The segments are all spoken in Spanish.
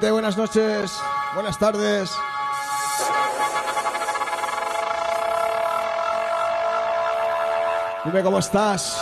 Buenas noches, buenas tardes. Dime cómo. Estás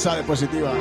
pasado de positiva.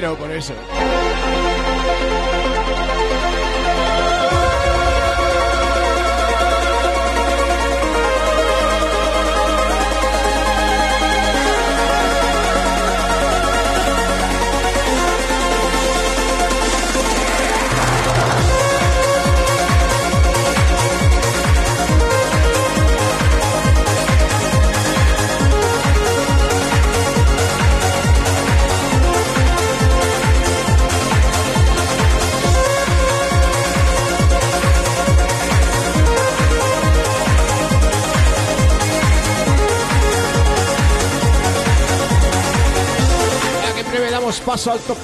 Entero por eso. Breve damos paso al top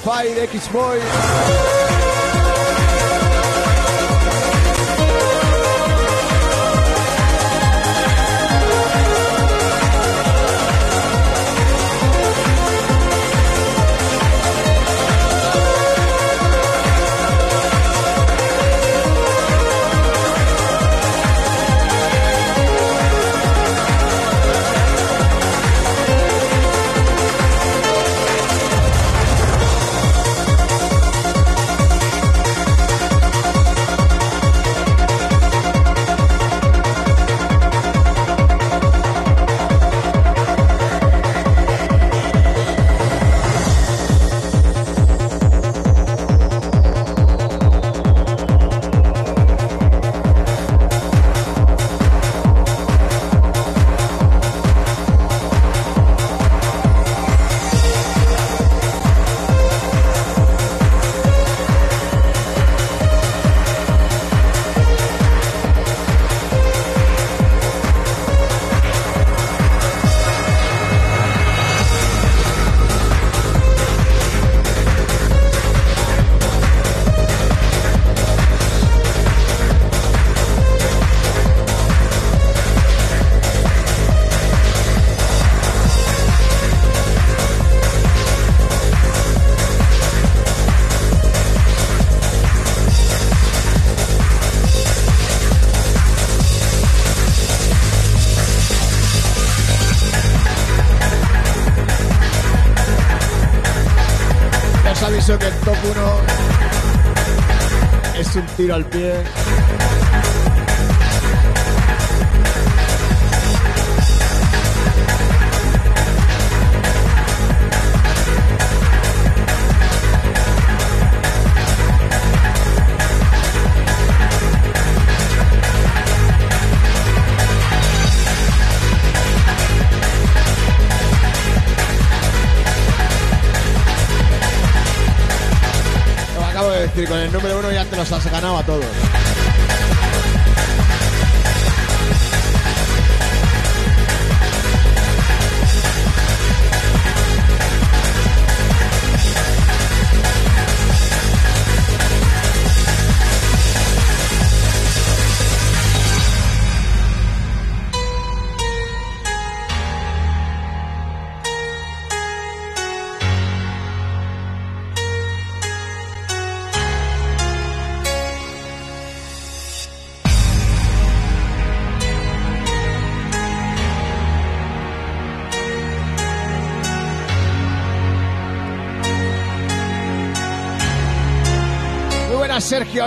es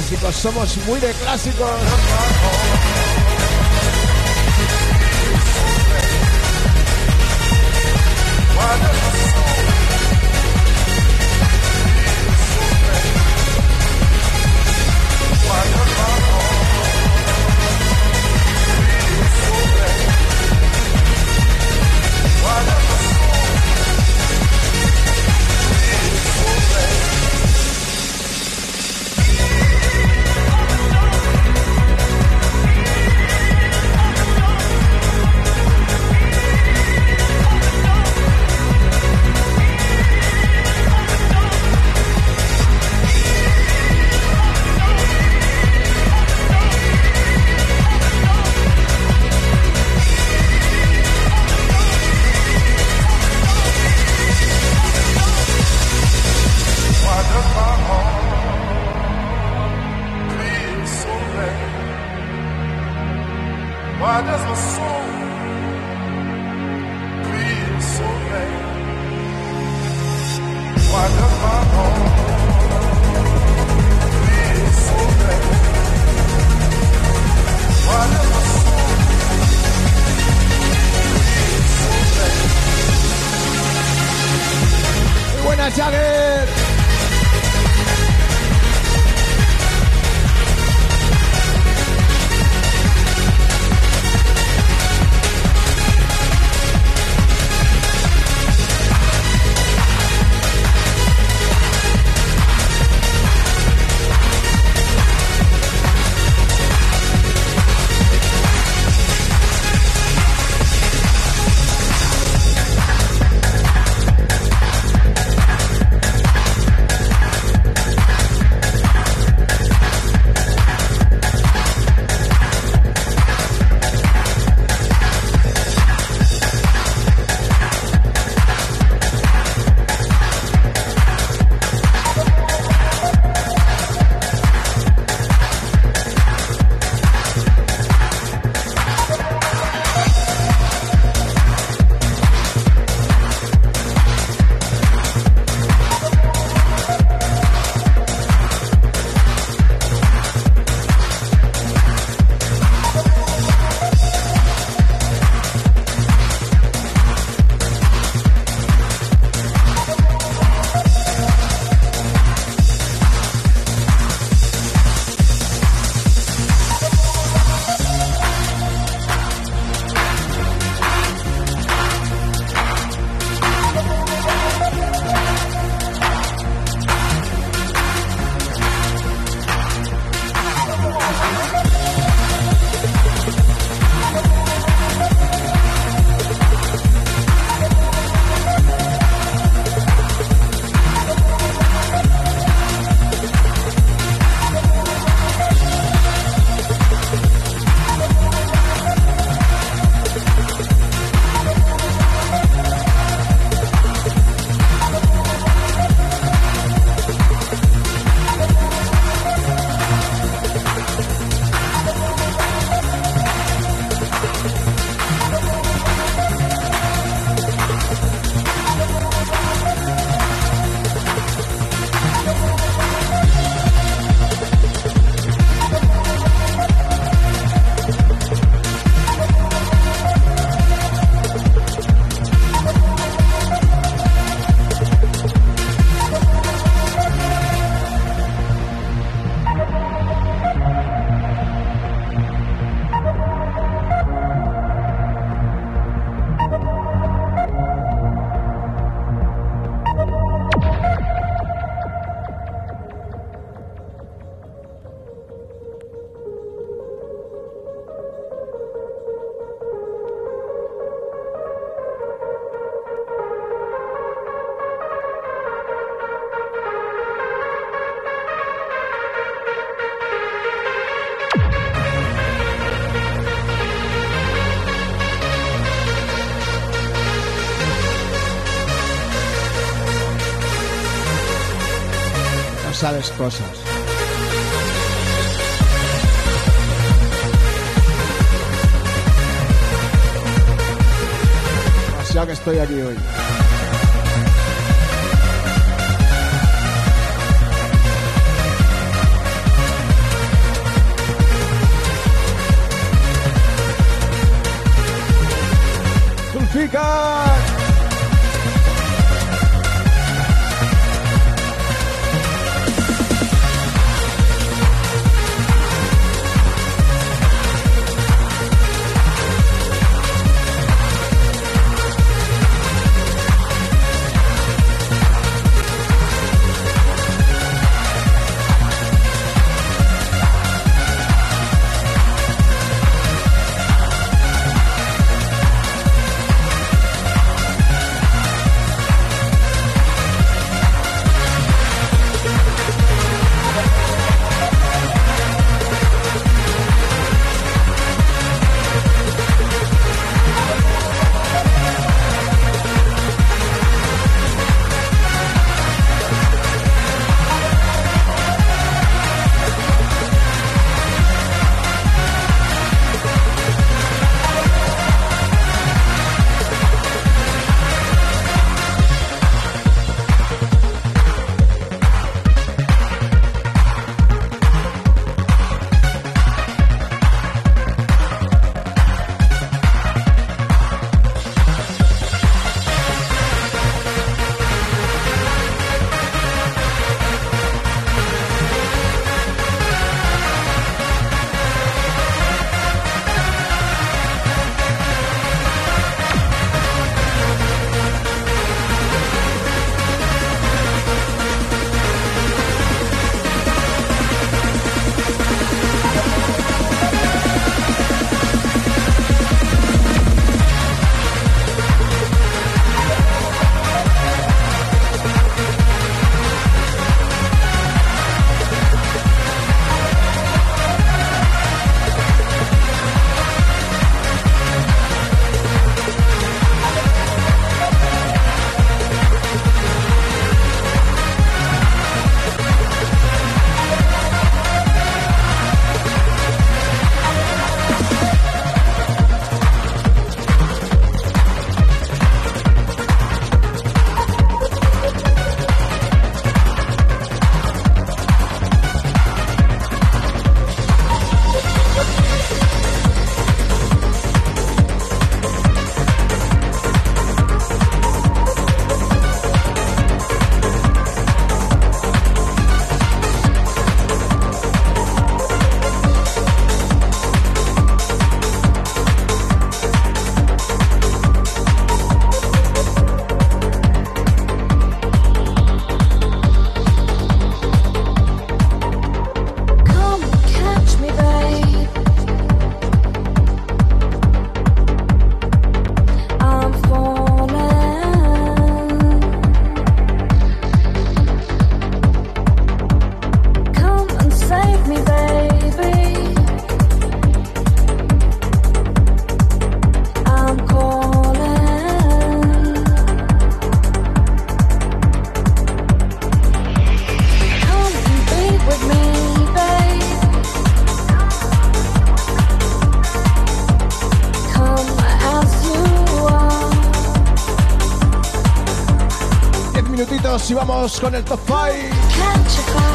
clásicos, somos muy de clásicos. Sabes cosas. Y vamos con el top 5.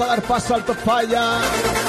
A dar paso al top.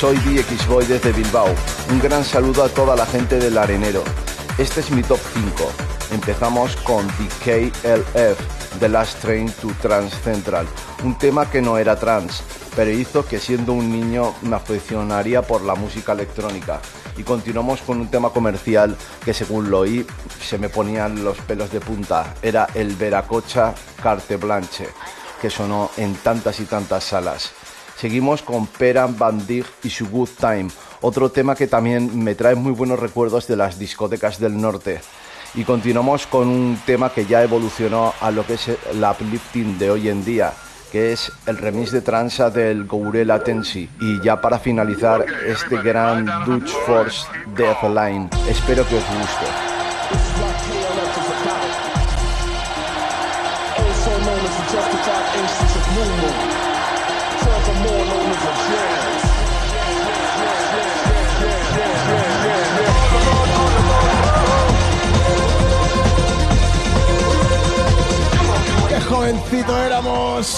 Soy BX Boy desde Bilbao. Un gran saludo a toda la gente del Arenero. Este es mi top 5. Empezamos con The KLF, The Last Train to Trans Central, un tema que no era trans, pero hizo que siendo un niño me aficionaría por la música electrónica. Y continuamos con un tema comercial que según lo oí se me ponían los pelos de punta. Era el Veracocha Carte Blanche, que sonó en tantas y tantas salas. Seguimos con Peran Van y su Good Time, otro tema que también me trae muy buenos recuerdos de las discotecas del norte. Y continuamos con un tema que ya evolucionó a lo que es el uplifting de hoy en día, que es el remix de transa del Gourela Tensi. Y ya para finalizar, este gran Dutch Force Deathline. Espero que os guste. Jovencito éramos!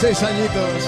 seis añitos.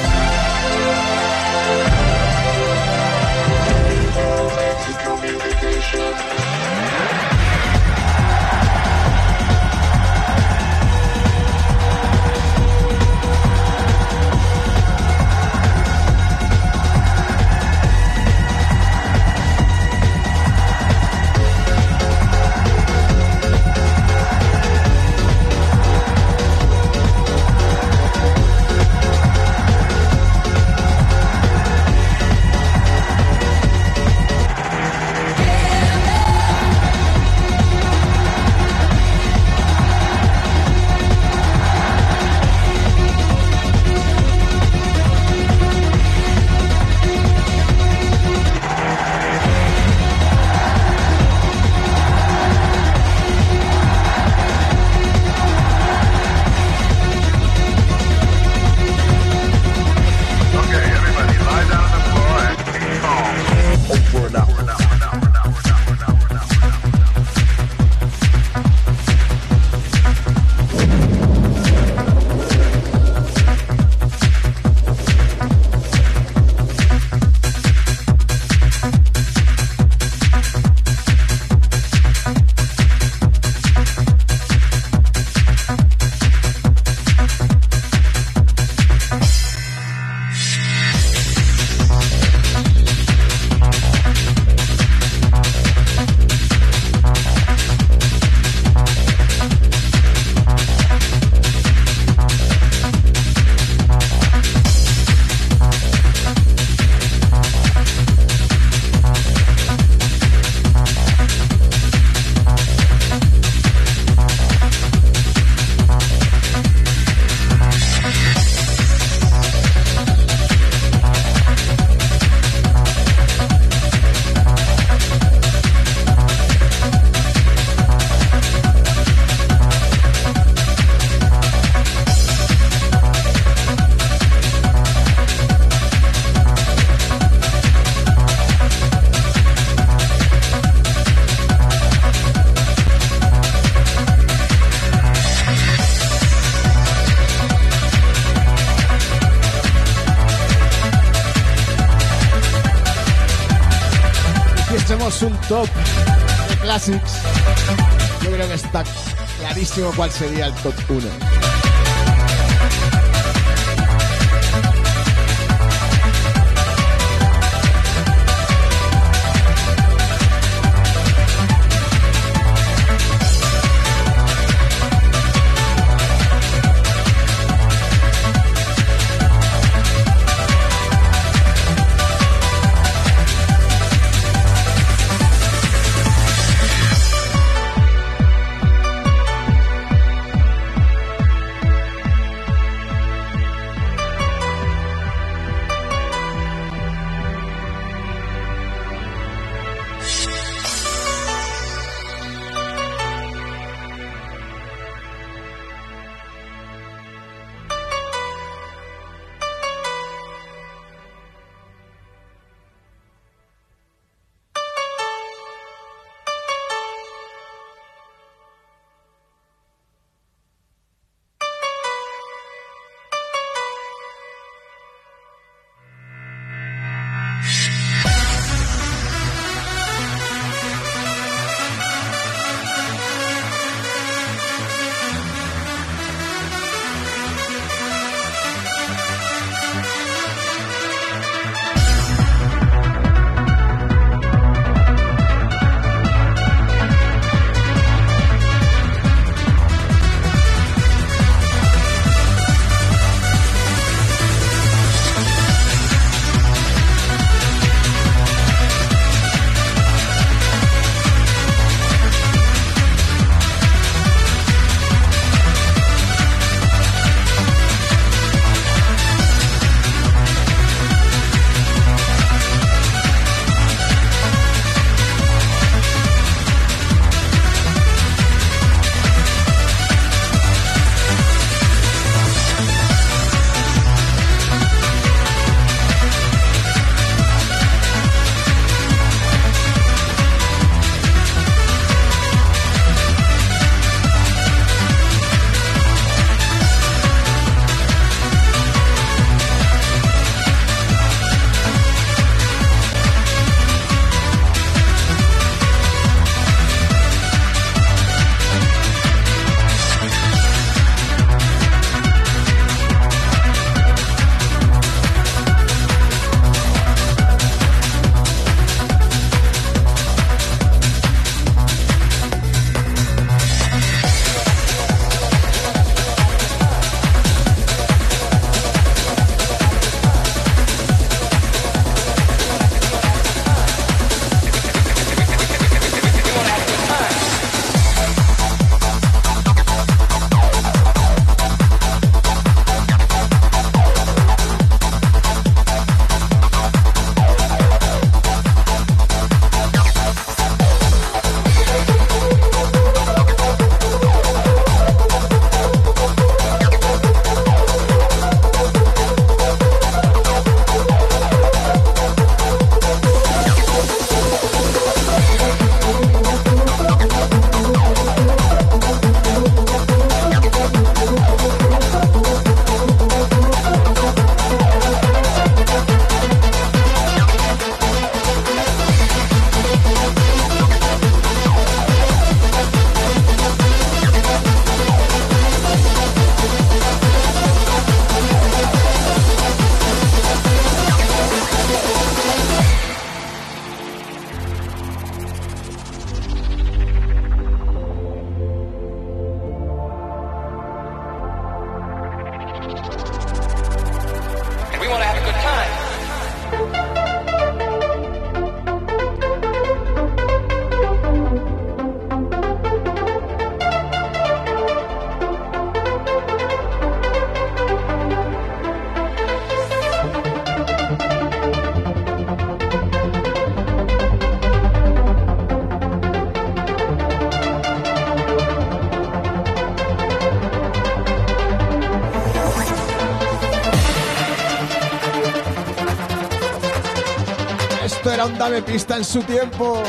Pista en su tiempo.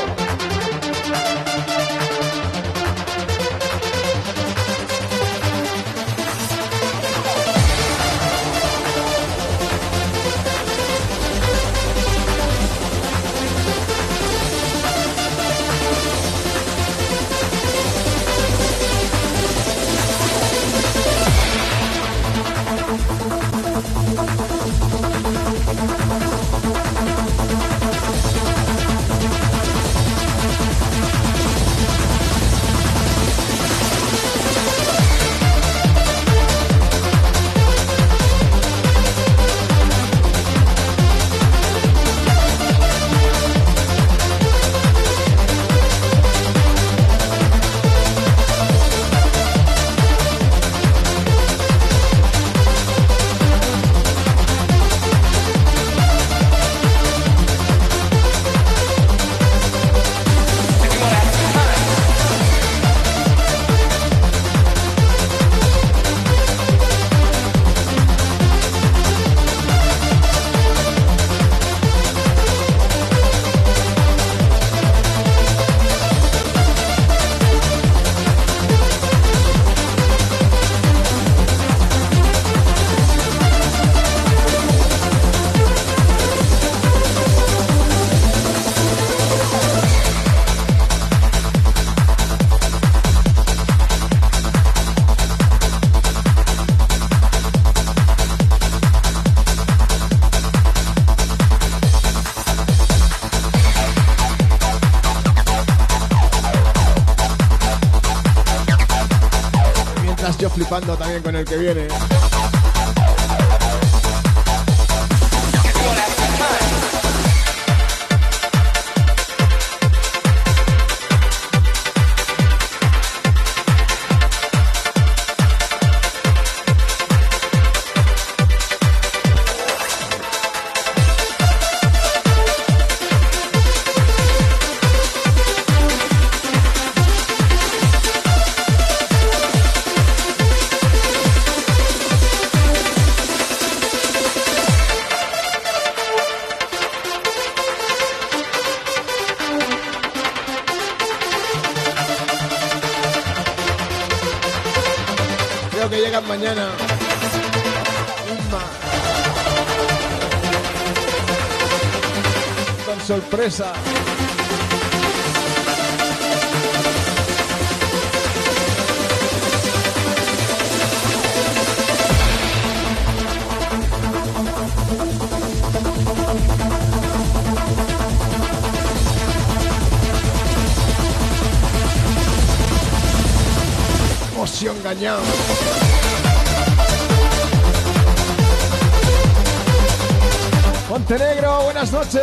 También con el que viene. Que llegan mañana. Con sorpresa. Engañado. Montenegro, buenas noches.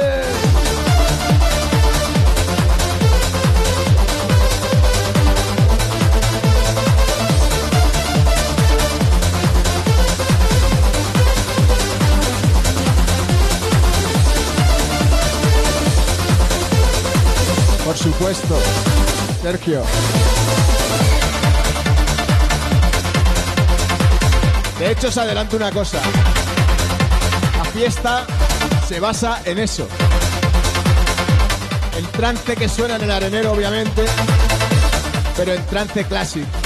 Por supuesto, Sergio. De hecho, os adelanto una cosa. La fiesta se basa en eso. El trance que suena en el arenero, obviamente, pero en trance clásico.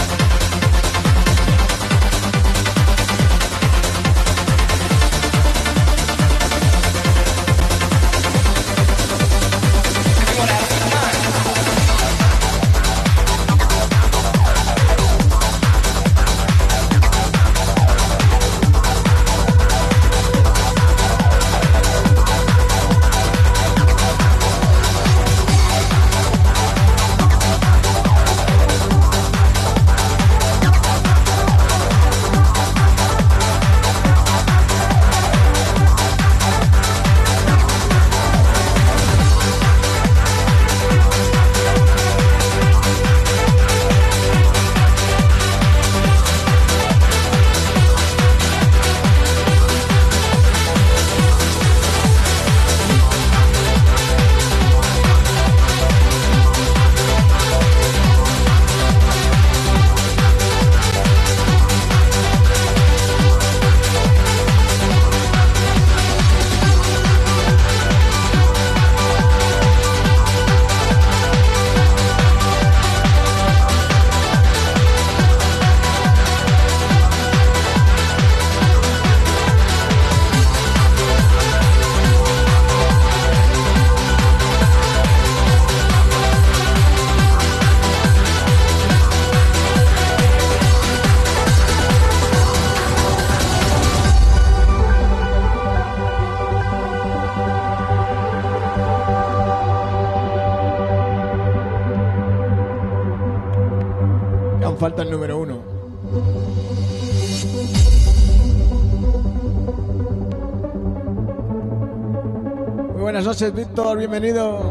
Noches, Víctor, bienvenido.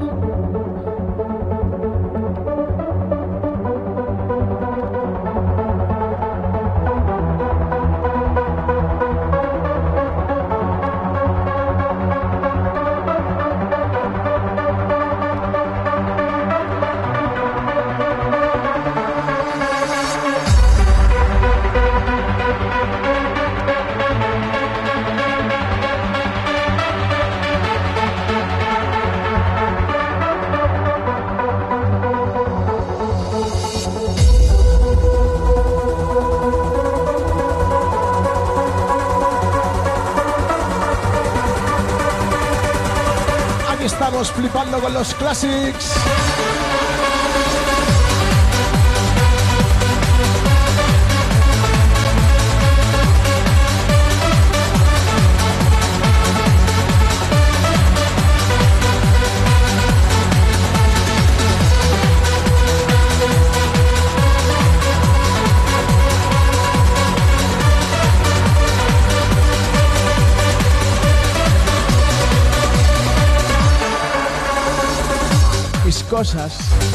Los classics. Cosas.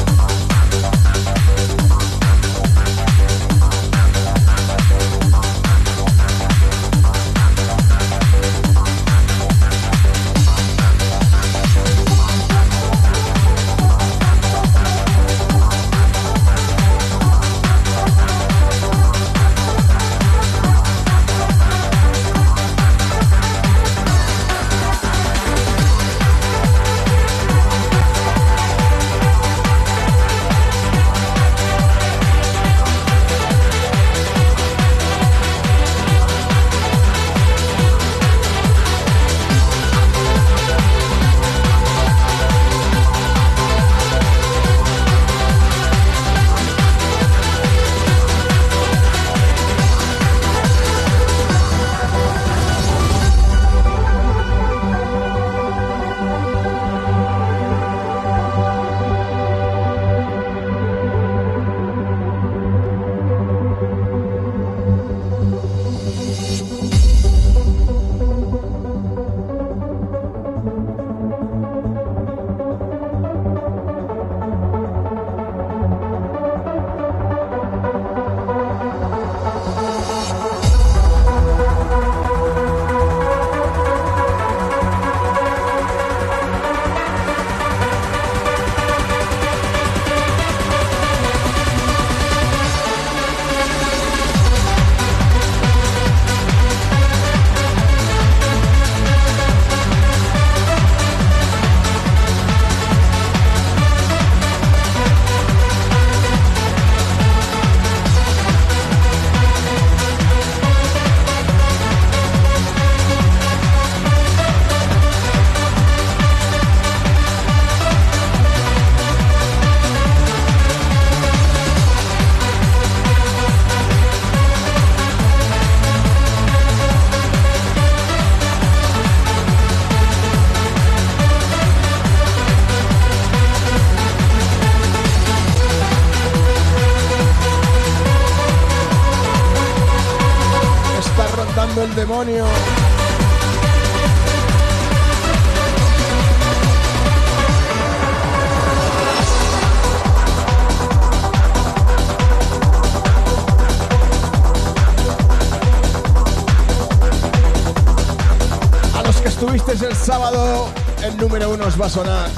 A los que estuvisteis el sábado, el número uno os va a sonar.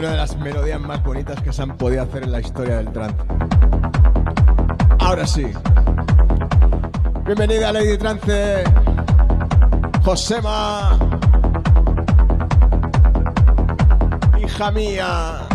Una de las melodías más bonitas que se han podido hacer en la historia del trance. Ahora sí. Bienvenida Lady Trance. Josema. Hija mía.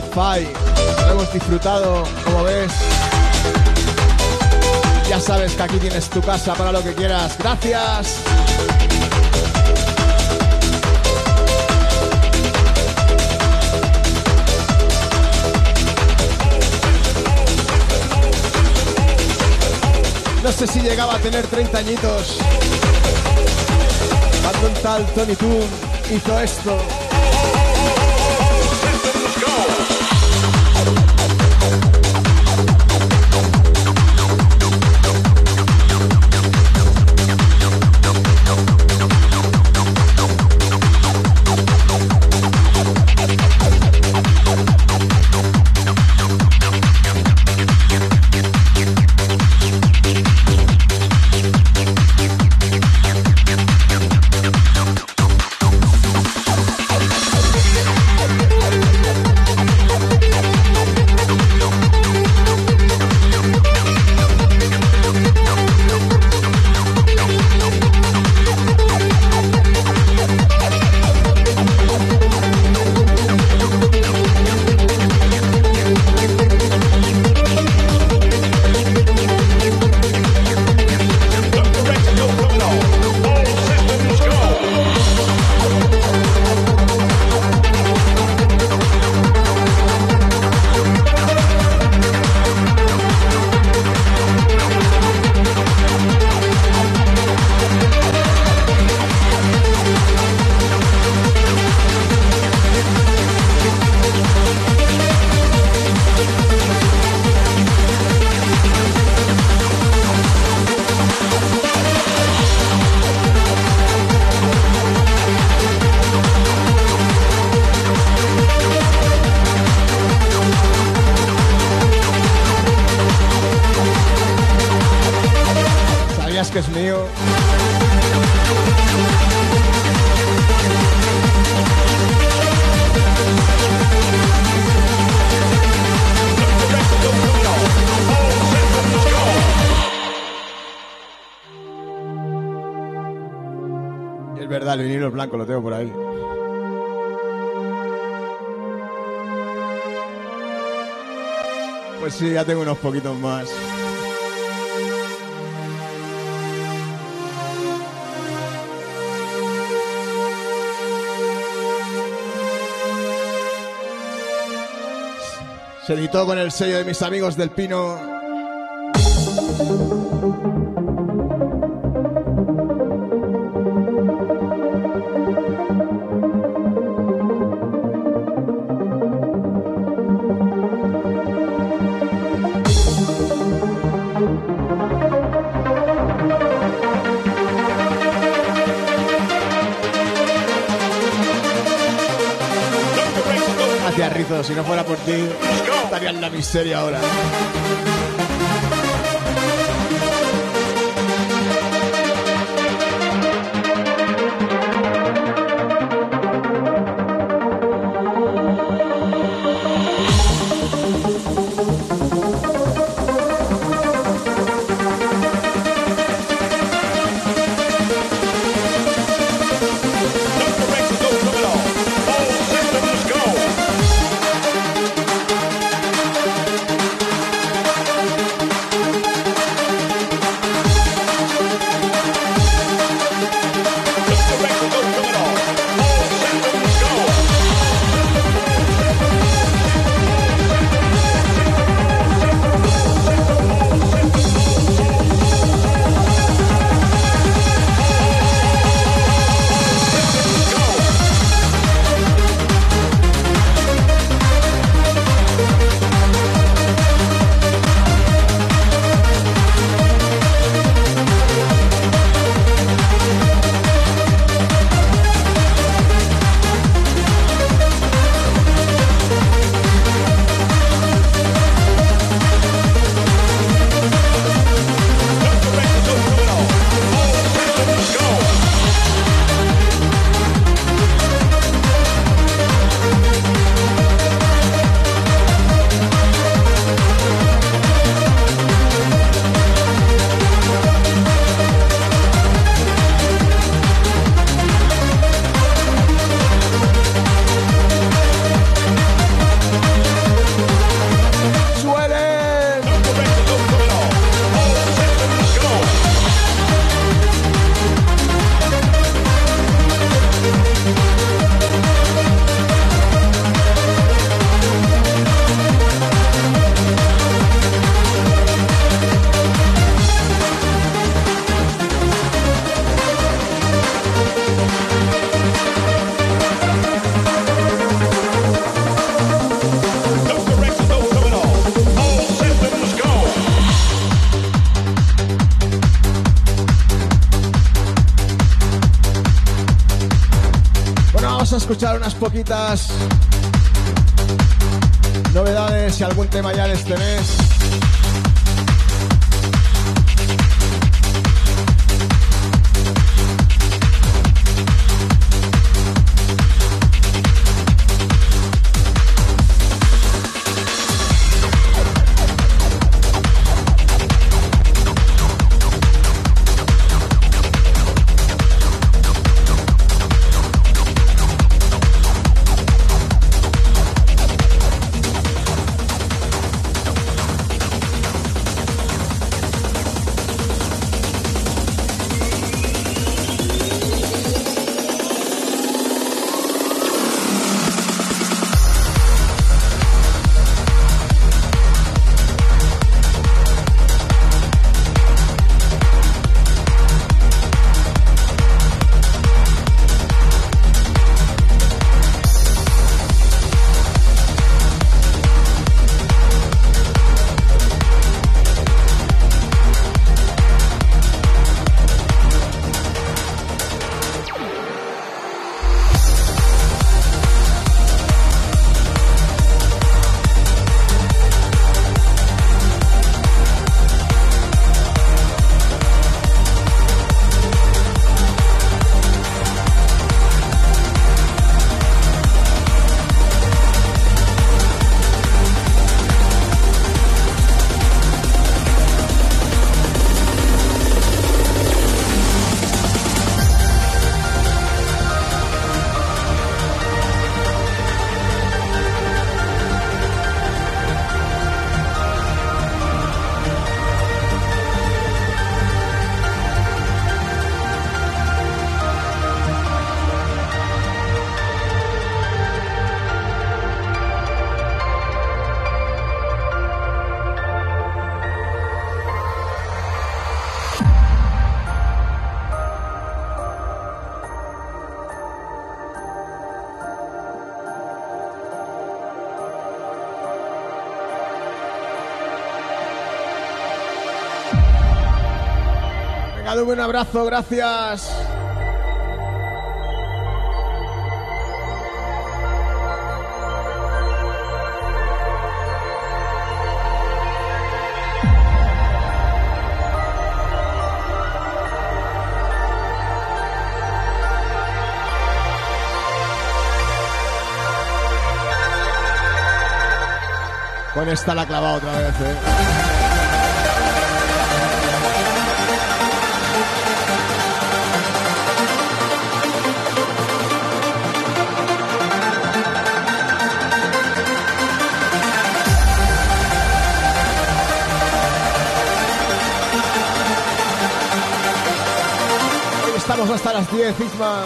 5. Lo hemos disfrutado, como ves. Ya sabes que aquí tienes tu casa para lo que quieras. Gracias. No sé si llegaba a tener 30 añitos. Cuando un tal Tony Toon hizo esto. Sí, ya tengo unos poquitos más. Se editó con el sello de mis amigos del Pino por ti, estaría en la miseria ahora. Escuchar abrazo, gracias. Con esta la clavado otra vez, eh. Estamos hasta las 10, Isma.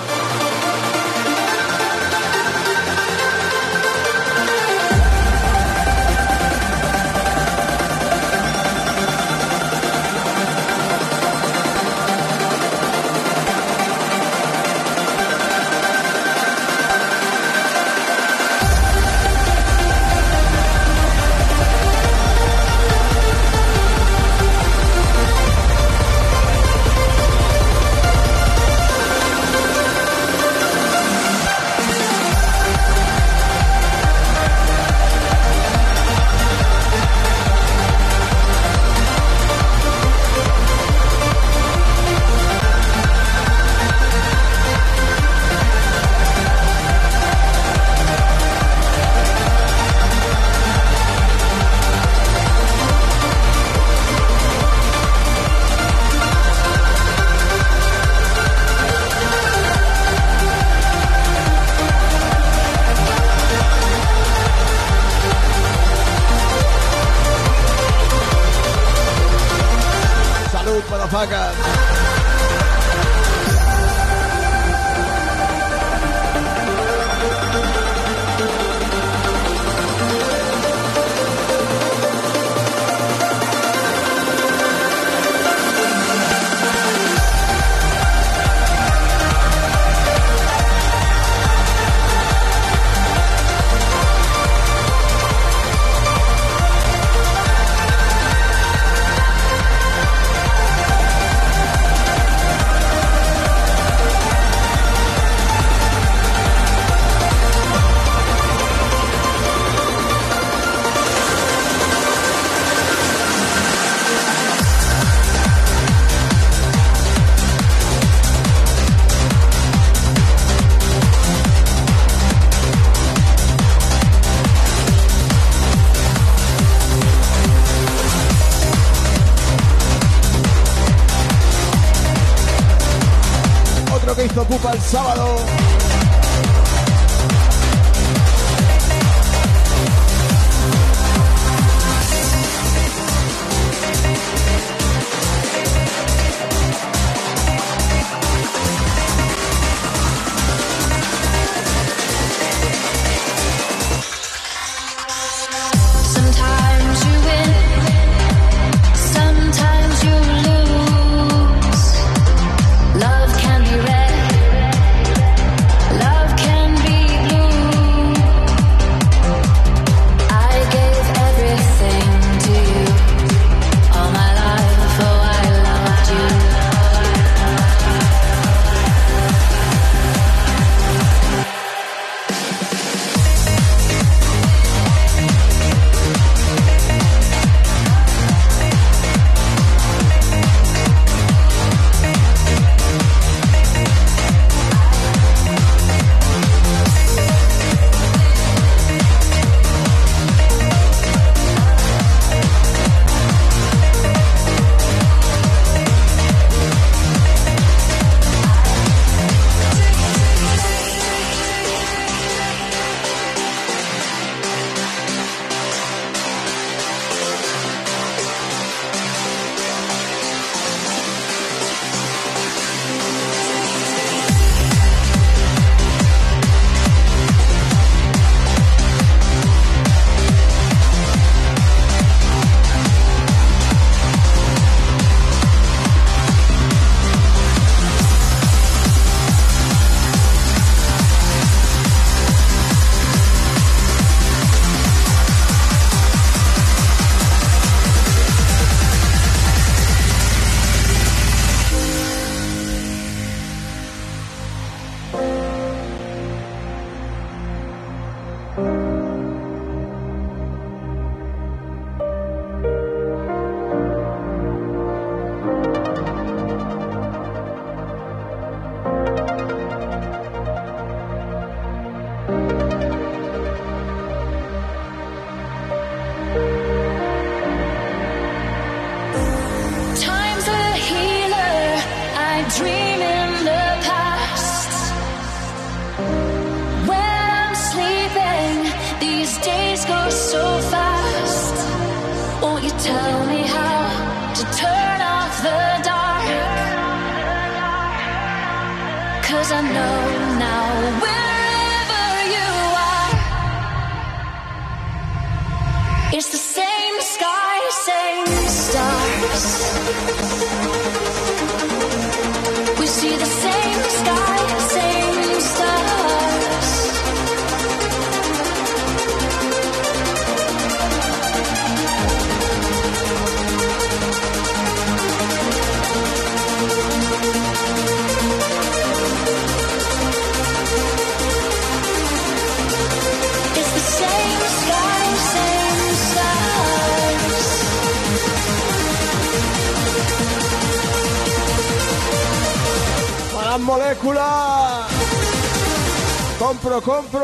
¡Compro,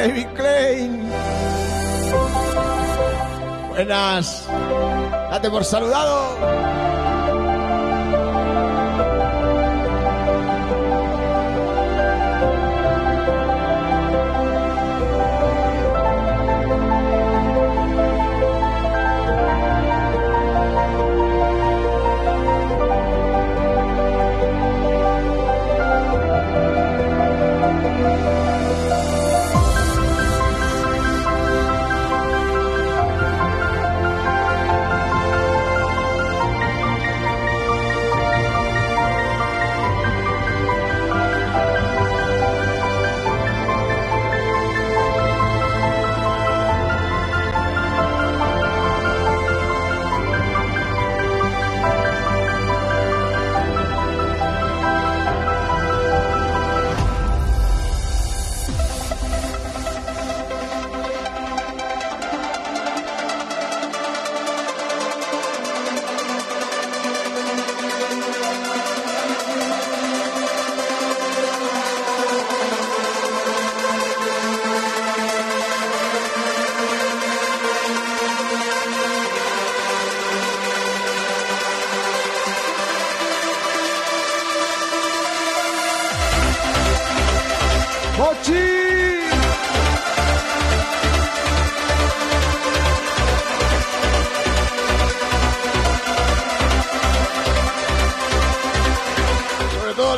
David Klein. Buenas. Date por saludado.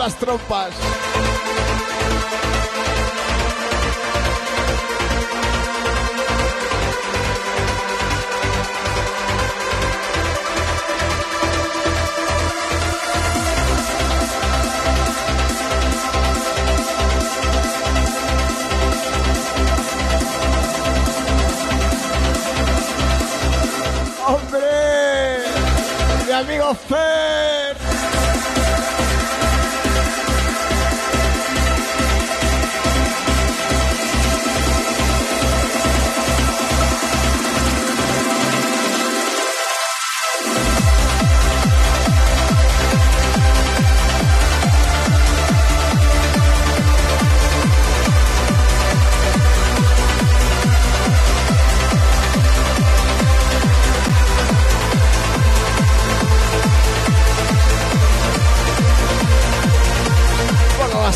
Las trompas. ¡Hombre! ¡Mi amigo Fer!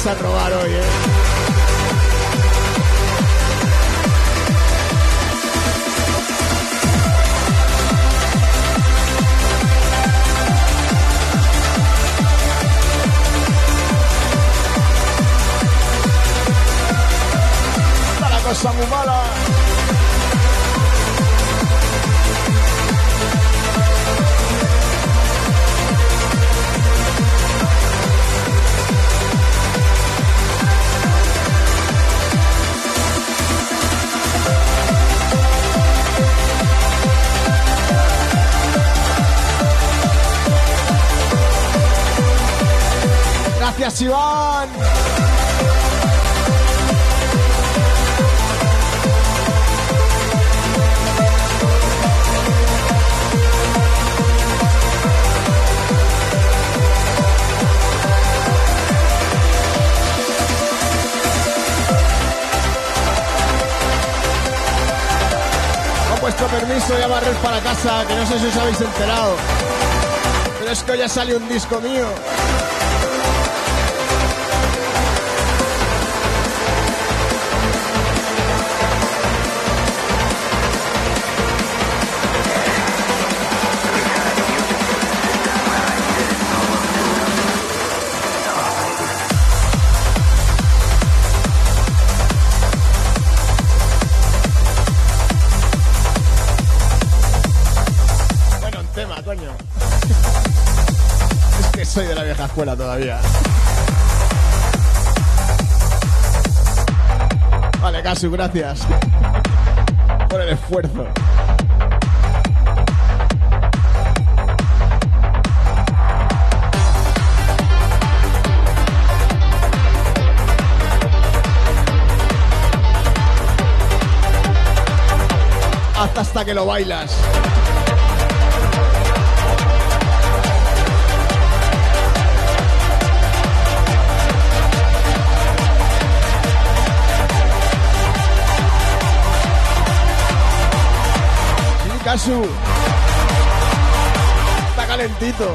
A robar hoy, eh? La cosa muy mala. Gracias, Iván. Vuestro permiso ya barrer para casa, que no sé si os habéis enterado. Pero es que hoy ya sale un disco mío. Vale, Casu, gracias. Por el esfuerzo. Hasta hasta que lo bailas. Está calentito.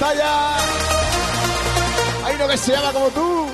Pantalla? Hay uno que se llama como tú.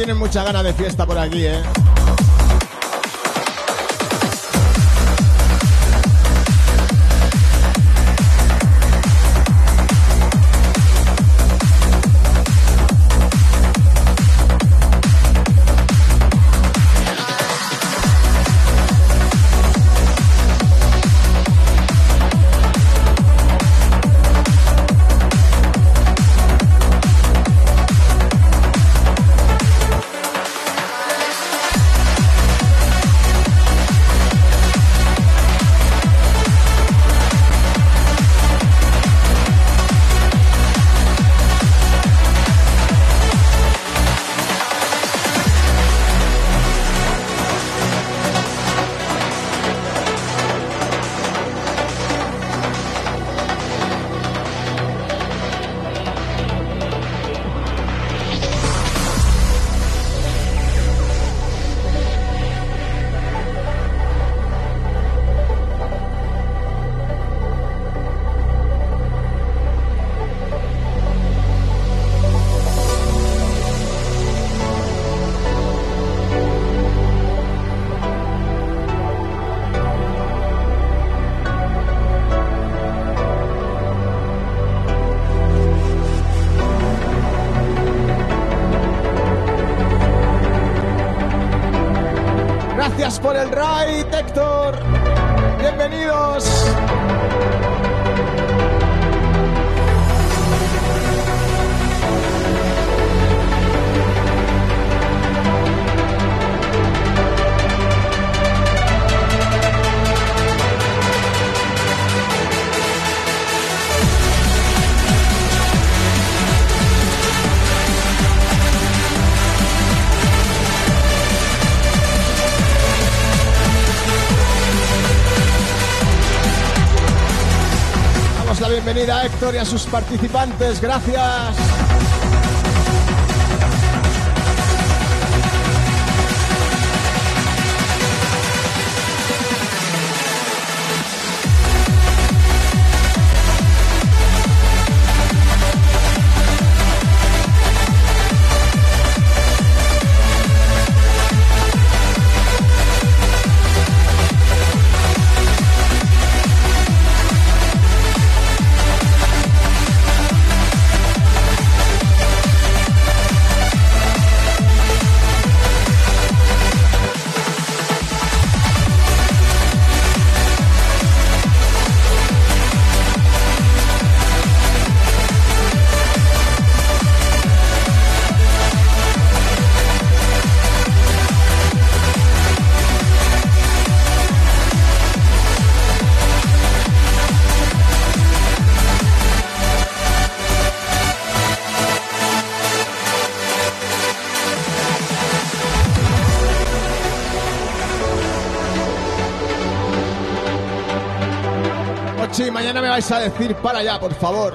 Tienen mucha gana de fiesta por aquí, ¿eh? A sus participantes. Gracias. Vais a decir para allá, por favor.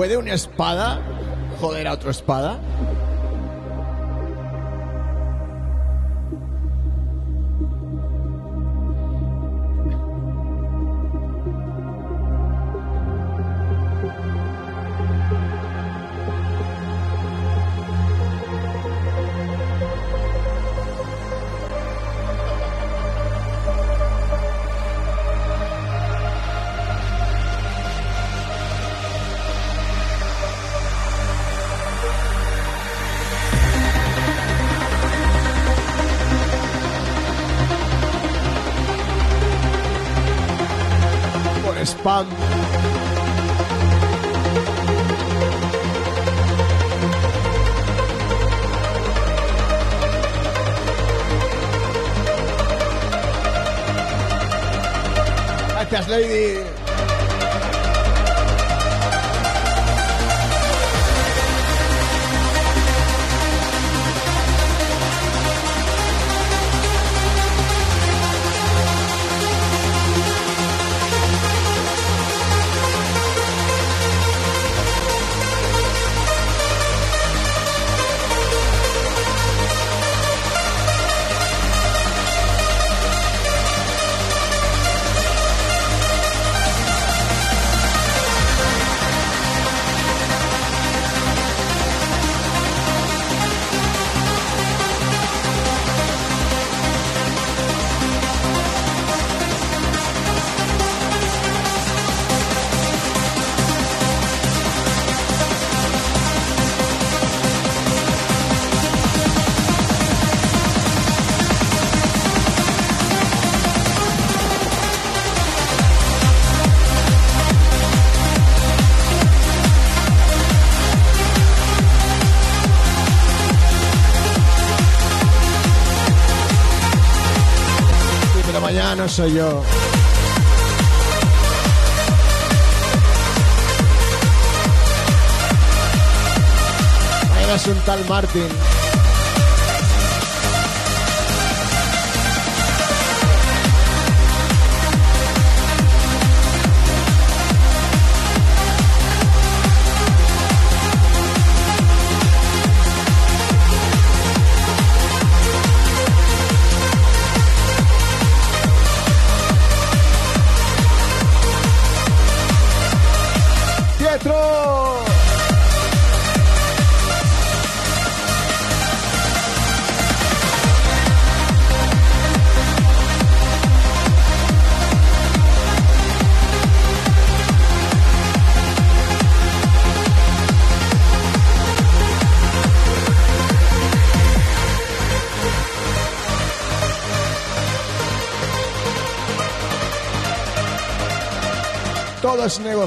¿Puede una espada joder a otra espada? Rosselló. Era un tal Martin.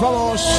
vamos.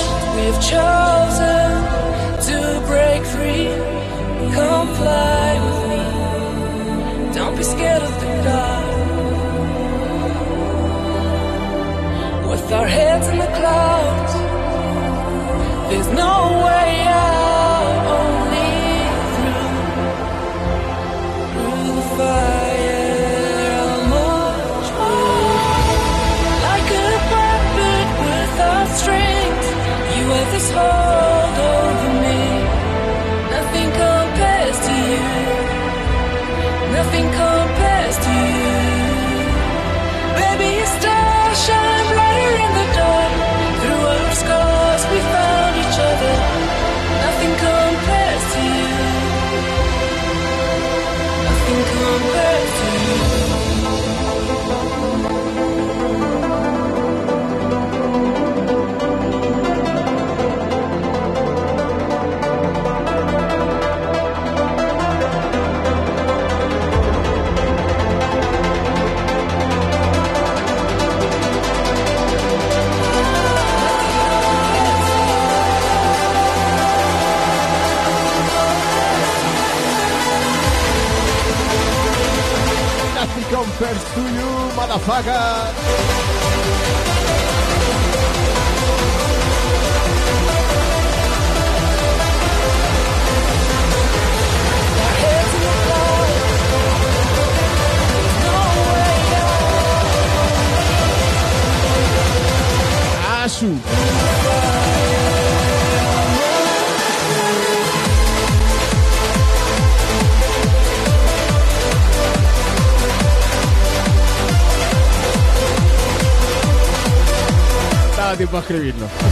Daba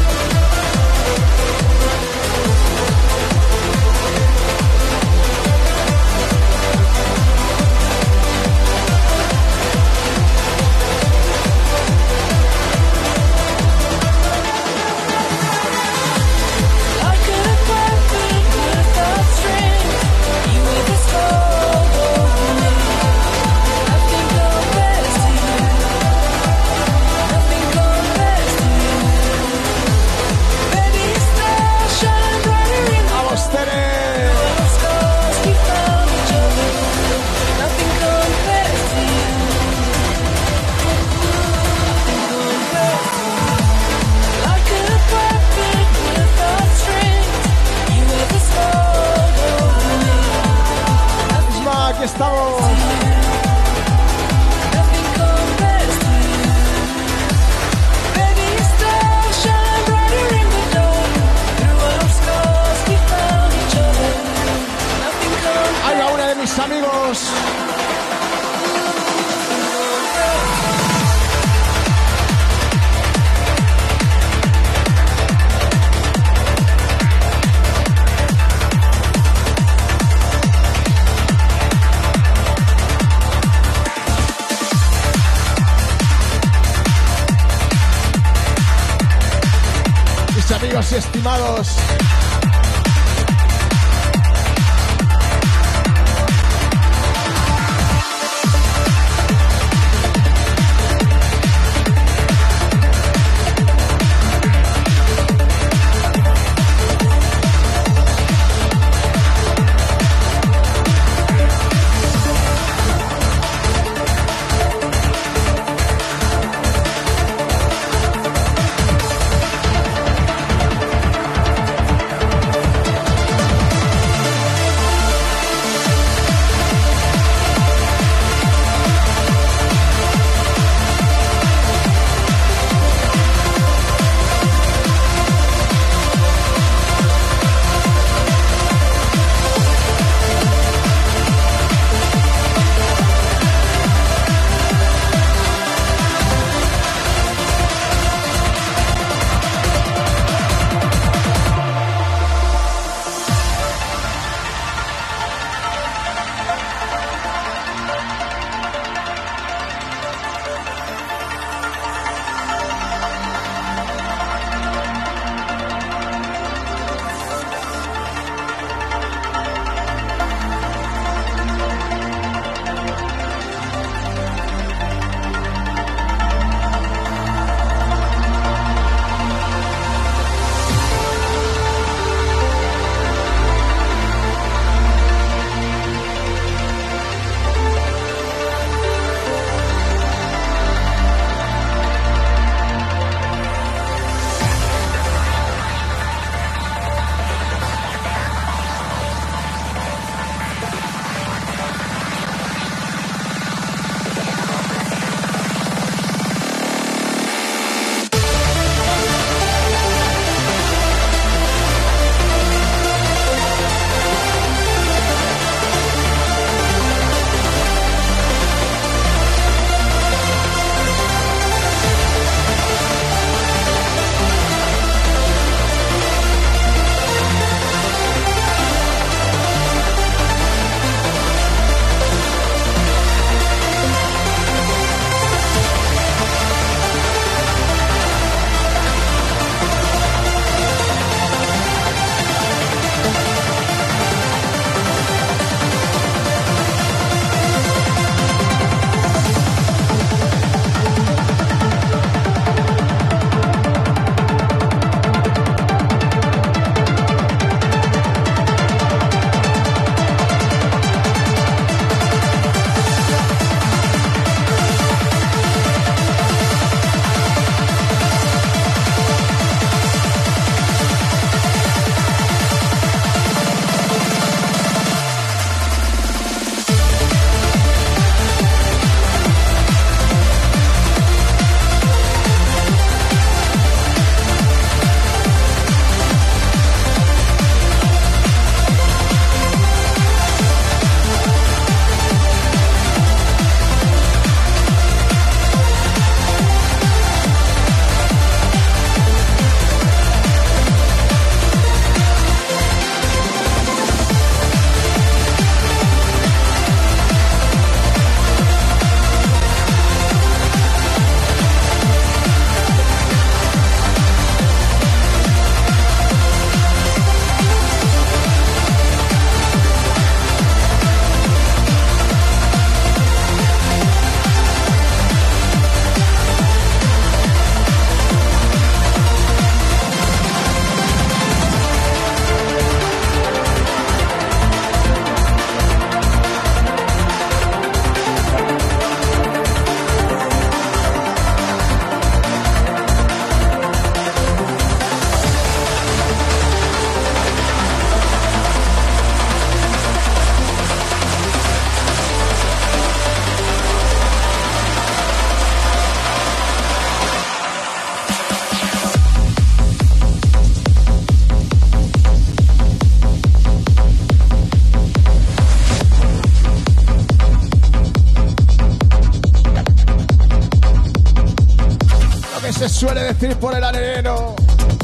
por el arenero.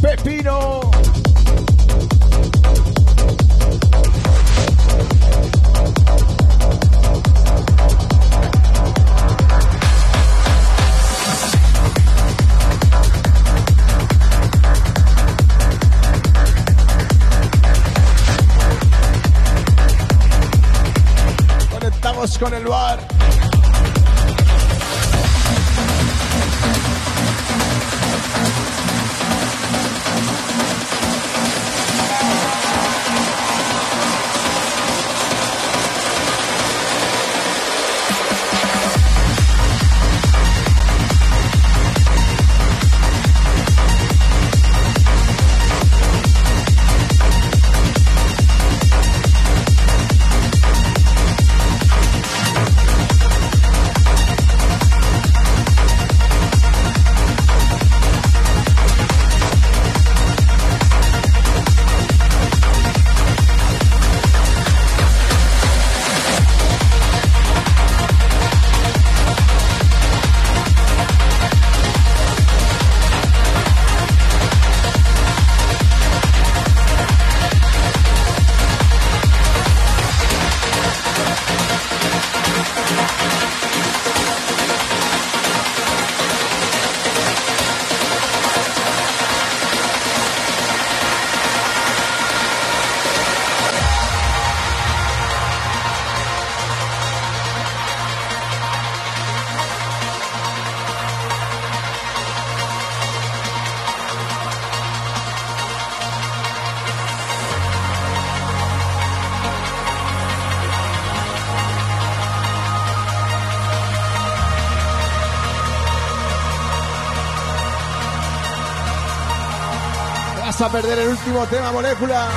Pepino. Conectamos con el bar. A perder el último tema, molécula.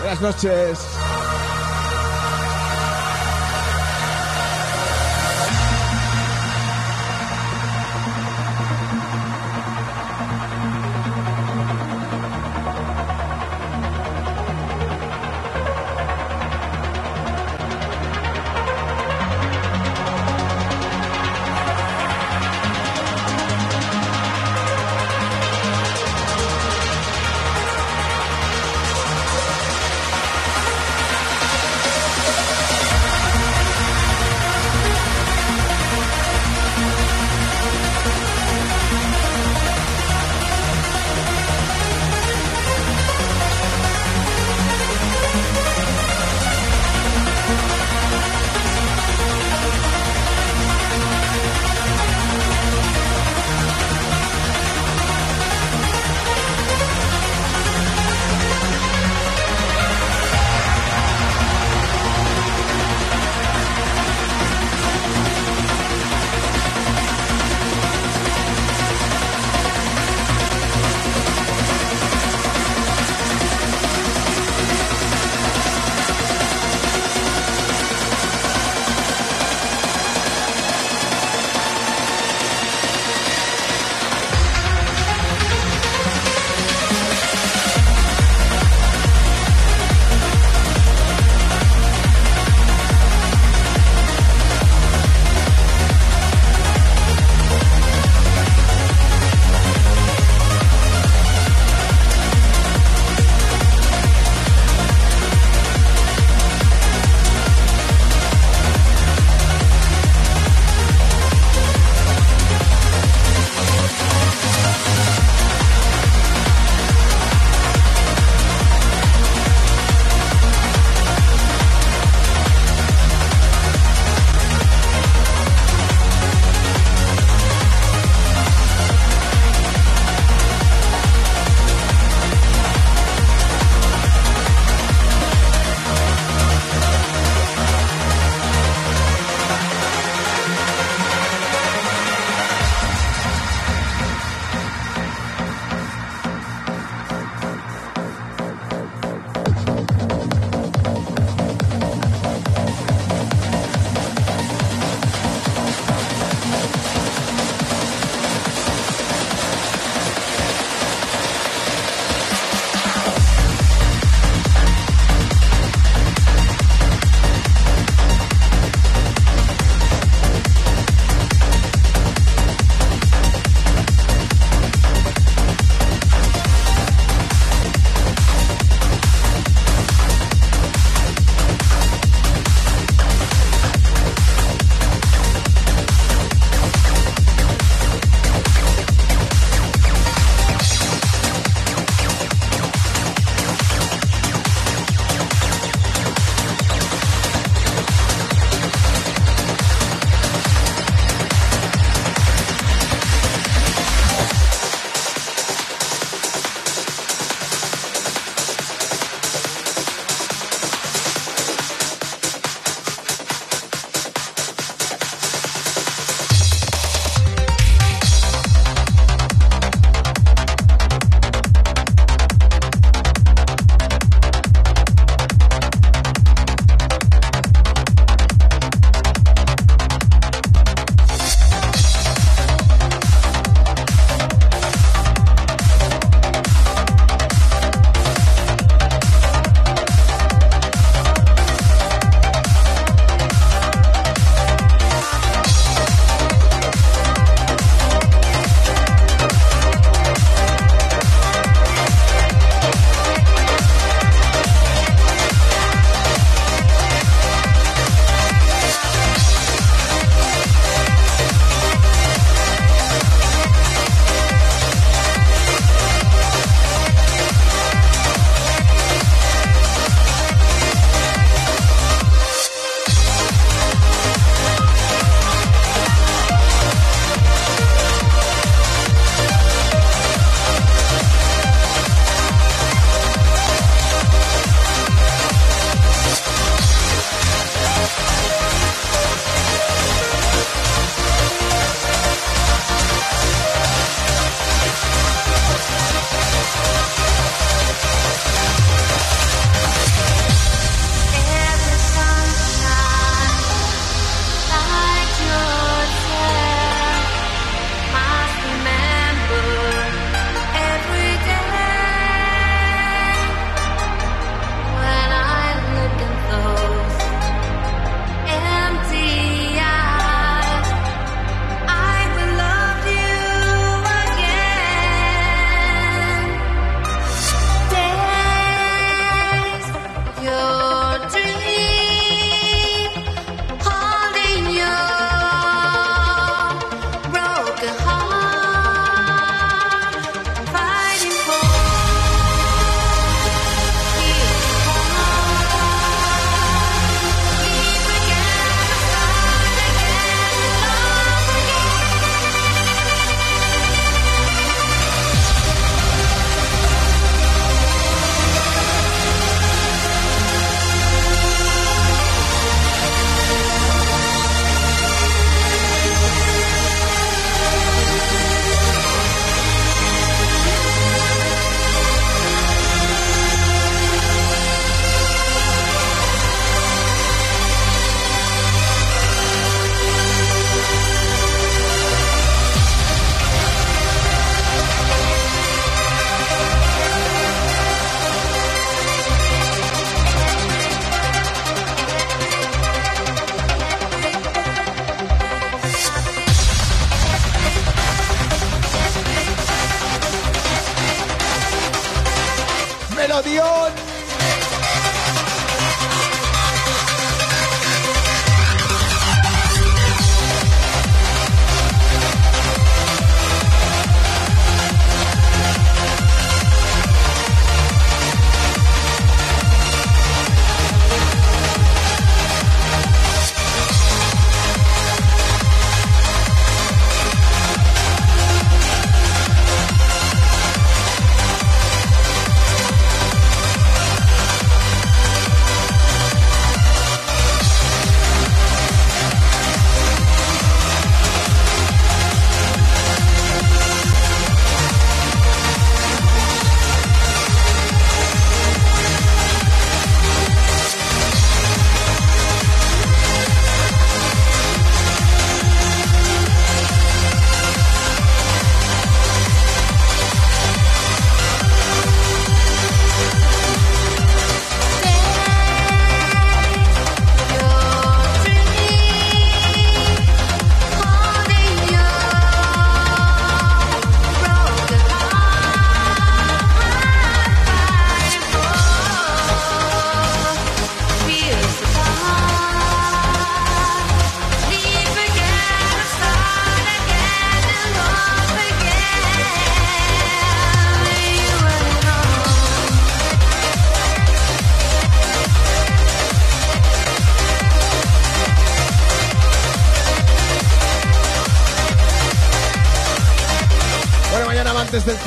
Buenas noches.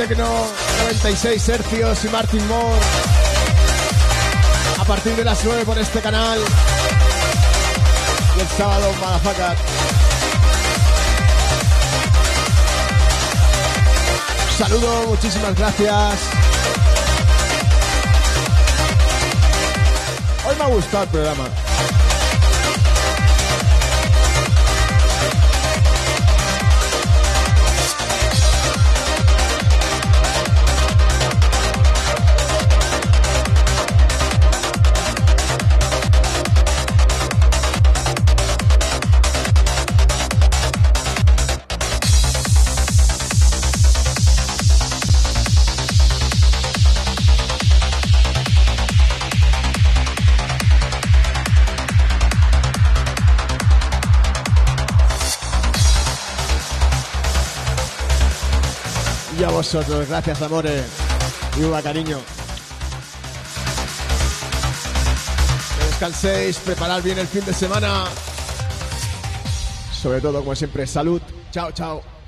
Tecno 96 hercios y Martin Moore. A partir de las 9 por este canal. Y el sábado, Motherfucker. Saludo, muchísimas gracias. Hoy me ha gustado el programa. Vosotros, gracias amores. Viva cariño. Que descanséis, preparar bien el fin de semana. Sobre todo, como siempre, salud. Chao, chao.